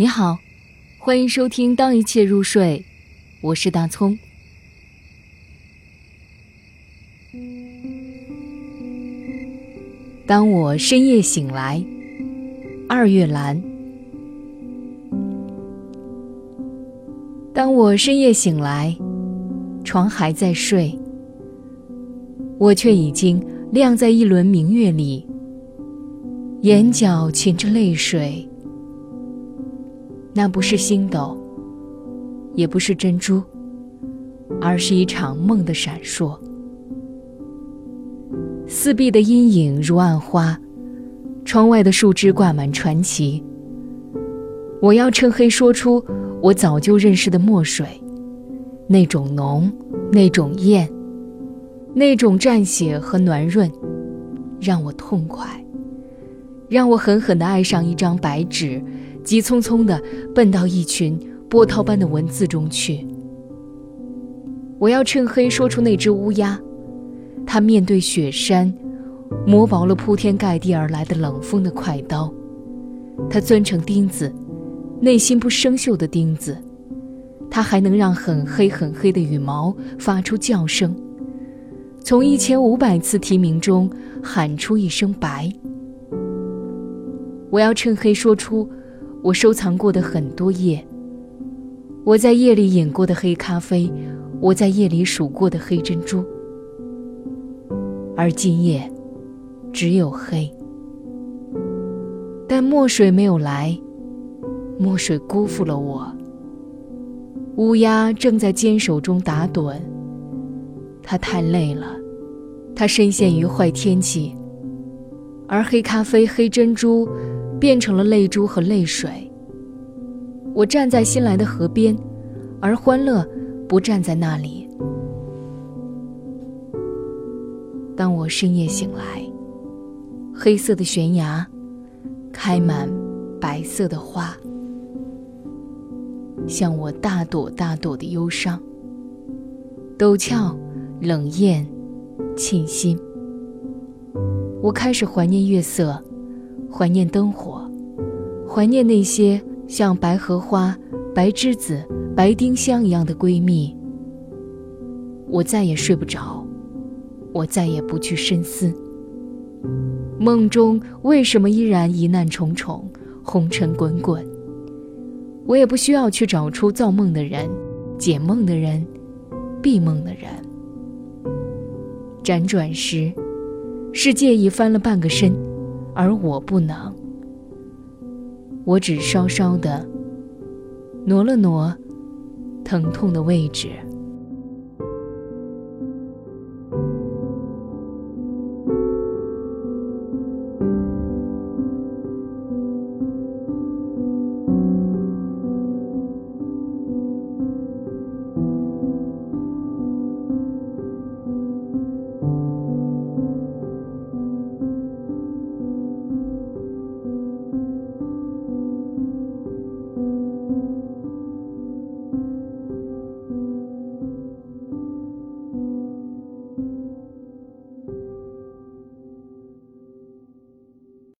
你好，欢迎收听《当一切入睡》，我是大葱。当我深夜醒来，二月兰。当我深夜醒来，床还在睡，我却已经亮在一轮明月里，眼角噙着泪水。那不是星斗，也不是珍珠，而是一场梦的闪烁。四壁的阴影如暗花，窗外的树枝挂满传奇。我要趁黑说出我早就认识的墨水，那种浓，那种艳，那种蘸血和暖润，让我痛快，让我狠狠地爱上一张白纸。急匆匆地奔到一群波涛般的文字中去。我要趁黑说出那只乌鸦，它面对雪山，磨薄了铺天盖地而来的冷风的快刀，它钻成钉子，内心不生锈的钉子，它还能让很黑很黑的羽毛发出叫声，从一千五百次啼鸣中喊出一声白。我要趁黑说出。我收藏过的很多夜，我在夜里饮过的黑咖啡，我在夜里数过的黑珍珠，而今夜只有黑。但墨水没有来，墨水辜负了我。乌鸦正在坚守中打盹，它太累了，它深陷于坏天气，而黑咖啡、黑珍珠。变成了泪珠和泪水。我站在新来的河边，而欢乐不站在那里。当我深夜醒来，黑色的悬崖开满白色的花，像我大朵大朵的忧伤。陡峭、冷艳、沁心。我开始怀念月色。怀念灯火，怀念那些像白荷花、白栀子、白丁香一样的闺蜜。我再也睡不着，我再也不去深思。梦中为什么依然疑难重重、红尘滚滚？我也不需要去找出造梦的人、解梦的人、闭梦的人。辗转时，世界已翻了半个身。而我不能，我只稍稍的挪了挪疼痛的位置。